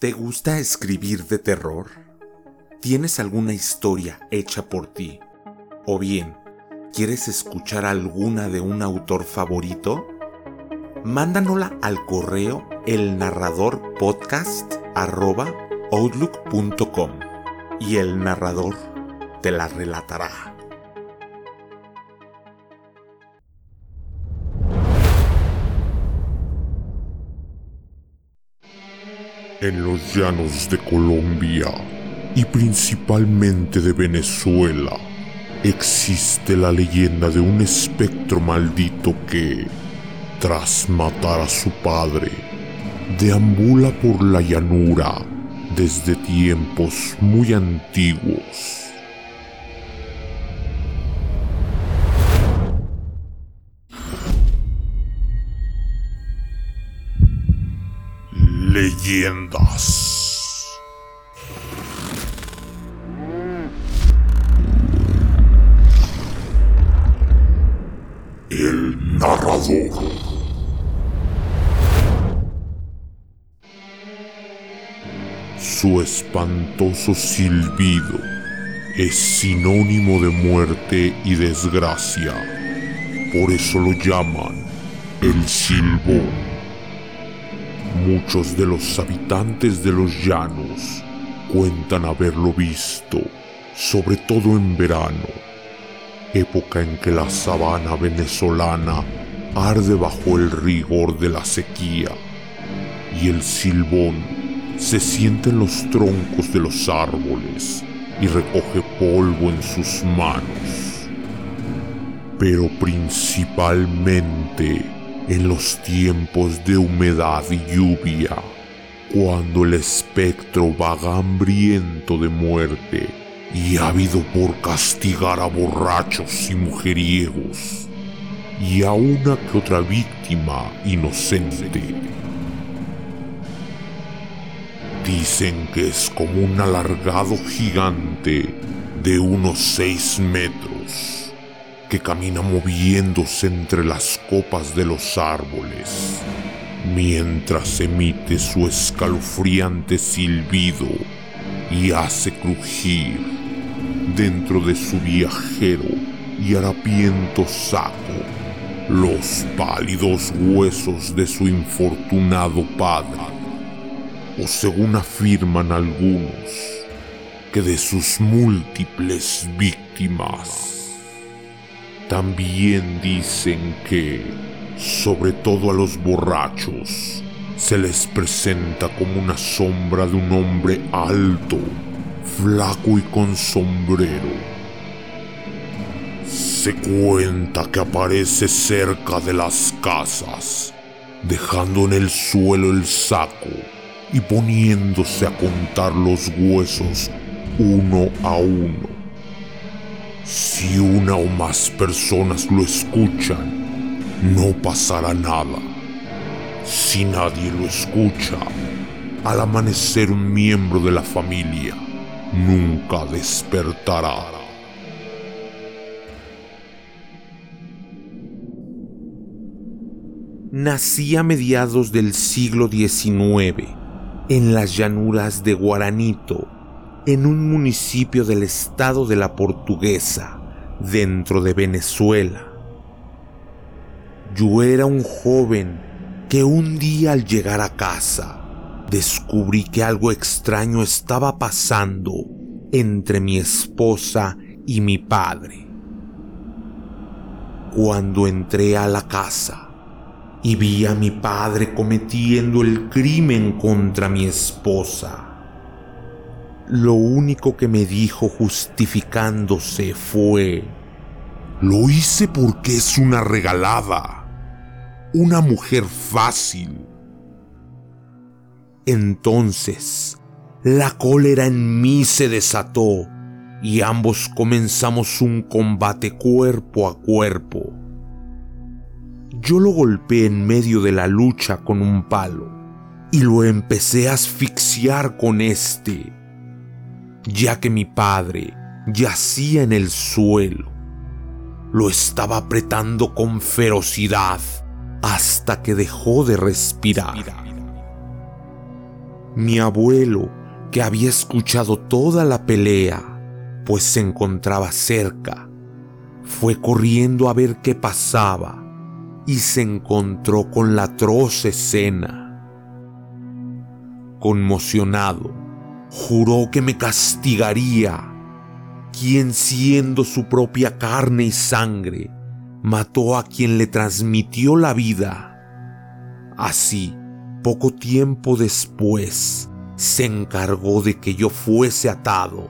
¿Te gusta escribir de terror? ¿Tienes alguna historia hecha por ti? ¿O bien, quieres escuchar alguna de un autor favorito? Mándanosla al correo elnarradorpodcast.outlook.com y el narrador te la relatará. En los llanos de Colombia y principalmente de Venezuela existe la leyenda de un espectro maldito que, tras matar a su padre, deambula por la llanura desde tiempos muy antiguos. El narrador. Su espantoso silbido es sinónimo de muerte y desgracia. Por eso lo llaman el silbón. Muchos de los habitantes de los llanos cuentan haberlo visto, sobre todo en verano, época en que la sabana venezolana arde bajo el rigor de la sequía y el silbón se siente en los troncos de los árboles y recoge polvo en sus manos. Pero principalmente en los tiempos de humedad y lluvia, cuando el espectro vaga hambriento de muerte y ávido por castigar a borrachos y mujeriegos, y a una que otra víctima inocente. Dicen que es como un alargado gigante de unos seis metros que camina moviéndose entre las copas de los árboles, mientras emite su escalofriante silbido y hace crujir dentro de su viajero y harapiento saco los pálidos huesos de su infortunado padre, o según afirman algunos, que de sus múltiples víctimas. También dicen que, sobre todo a los borrachos, se les presenta como una sombra de un hombre alto, flaco y con sombrero. Se cuenta que aparece cerca de las casas, dejando en el suelo el saco y poniéndose a contar los huesos uno a uno si una o más personas lo escuchan, no pasará nada. Si nadie lo escucha, al amanecer un miembro de la familia nunca despertará. Nací a mediados del siglo XIX en las llanuras de Guaranito, en un municipio del estado de la Portuguesa, dentro de Venezuela. Yo era un joven que un día al llegar a casa descubrí que algo extraño estaba pasando entre mi esposa y mi padre. Cuando entré a la casa y vi a mi padre cometiendo el crimen contra mi esposa, lo único que me dijo justificándose fue, lo hice porque es una regalada, una mujer fácil. Entonces, la cólera en mí se desató y ambos comenzamos un combate cuerpo a cuerpo. Yo lo golpeé en medio de la lucha con un palo y lo empecé a asfixiar con este ya que mi padre yacía en el suelo. Lo estaba apretando con ferocidad hasta que dejó de respirar. Mi abuelo, que había escuchado toda la pelea, pues se encontraba cerca, fue corriendo a ver qué pasaba y se encontró con la atroz escena. Conmocionado, juró que me castigaría, quien siendo su propia carne y sangre, mató a quien le transmitió la vida. Así, poco tiempo después, se encargó de que yo fuese atado,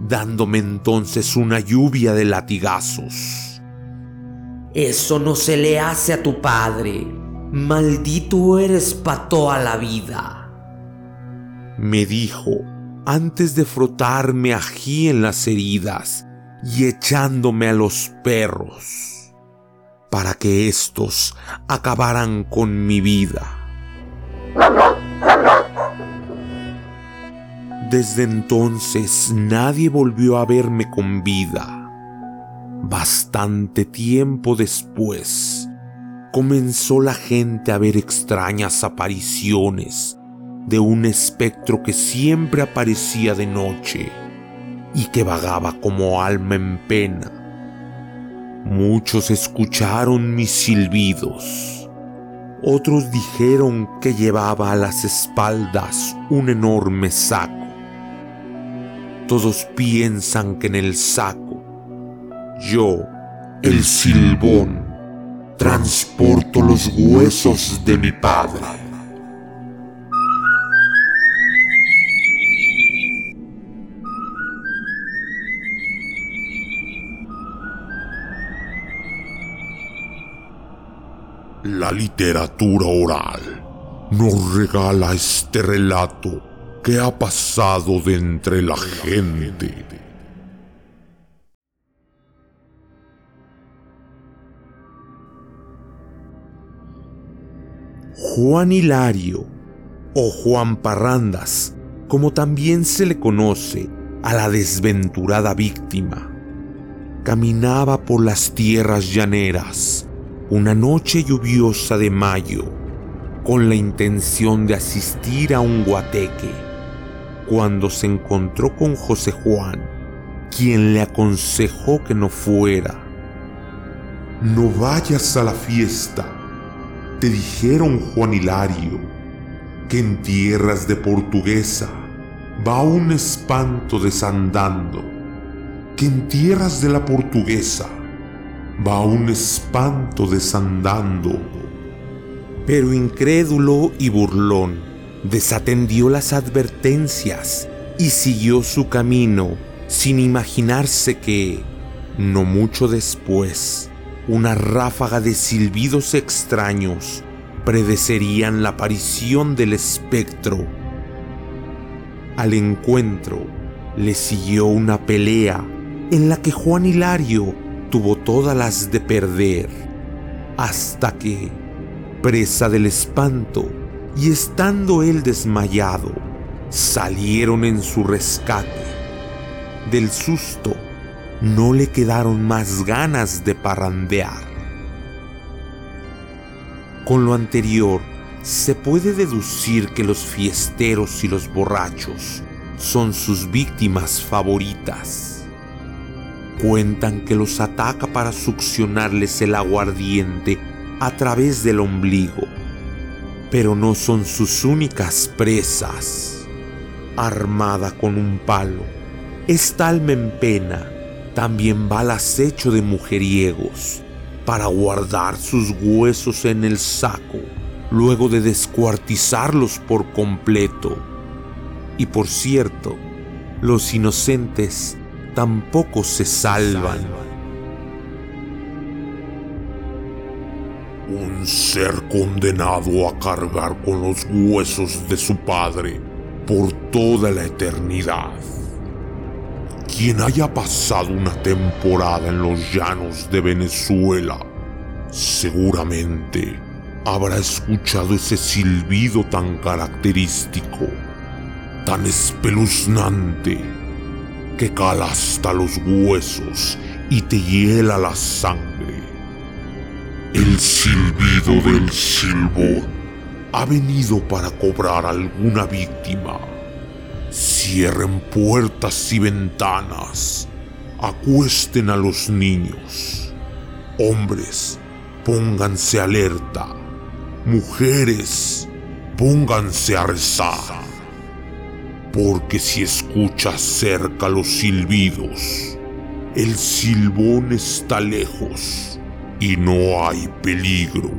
dándome entonces una lluvia de latigazos. Eso no se le hace a tu padre. Maldito eres para toda la vida. Me dijo antes de frotarme ají en las heridas y echándome a los perros, para que éstos acabaran con mi vida. Desde entonces nadie volvió a verme con vida. Bastante tiempo después, comenzó la gente a ver extrañas apariciones de un espectro que siempre aparecía de noche y que vagaba como alma en pena. Muchos escucharon mis silbidos. Otros dijeron que llevaba a las espaldas un enorme saco. Todos piensan que en el saco, yo, el silbón, transporto los huesos de mi padre. La literatura oral nos regala este relato que ha pasado de entre la gente. Juan Hilario, o Juan Parrandas, como también se le conoce a la desventurada víctima, caminaba por las tierras llaneras una noche lluviosa de mayo con la intención de asistir a un guateque, cuando se encontró con José Juan, quien le aconsejó que no fuera. No vayas a la fiesta, te dijeron Juan Hilario, que en tierras de portuguesa va un espanto desandando, que en tierras de la portuguesa va un espanto desandando. Pero incrédulo y burlón, desatendió las advertencias y siguió su camino sin imaginarse que, no mucho después, una ráfaga de silbidos extraños predecerían la aparición del espectro. Al encuentro le siguió una pelea en la que Juan Hilario tuvo todas las de perder, hasta que, presa del espanto y estando él desmayado, salieron en su rescate. Del susto no le quedaron más ganas de parrandear. Con lo anterior, se puede deducir que los fiesteros y los borrachos son sus víctimas favoritas. Cuentan que los ataca para succionarles el aguardiente a través del ombligo, pero no son sus únicas presas. Armada con un palo, esta alma en pena también va al acecho de mujeriegos para guardar sus huesos en el saco luego de descuartizarlos por completo. Y por cierto, los inocentes tampoco se salvan. Un ser condenado a cargar con los huesos de su padre por toda la eternidad. Quien haya pasado una temporada en los llanos de Venezuela, seguramente habrá escuchado ese silbido tan característico, tan espeluznante que cala hasta los huesos y te hiela la sangre. El silbido del silbón. ha venido para cobrar alguna víctima. Cierren puertas y ventanas. Acuesten a los niños. Hombres, pónganse alerta. Mujeres, pónganse a rezar. Porque si escuchas cerca los silbidos, el silbón está lejos y no hay peligro.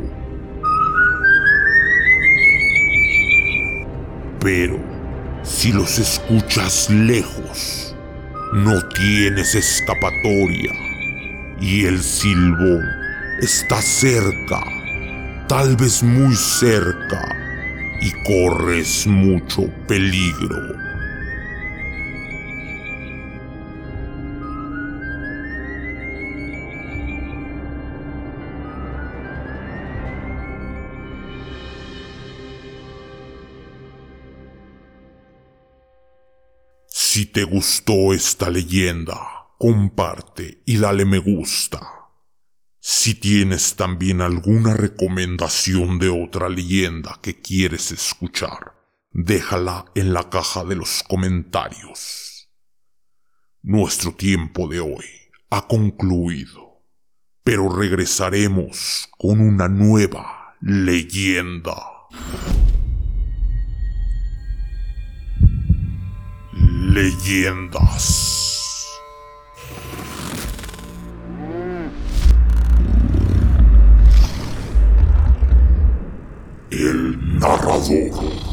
Pero si los escuchas lejos, no tienes escapatoria y el silbón está cerca, tal vez muy cerca, y corres mucho peligro. Si te gustó esta leyenda, comparte y dale me gusta. Si tienes también alguna recomendación de otra leyenda que quieres escuchar, déjala en la caja de los comentarios. Nuestro tiempo de hoy ha concluido, pero regresaremos con una nueva leyenda. Leyendas. El narrador.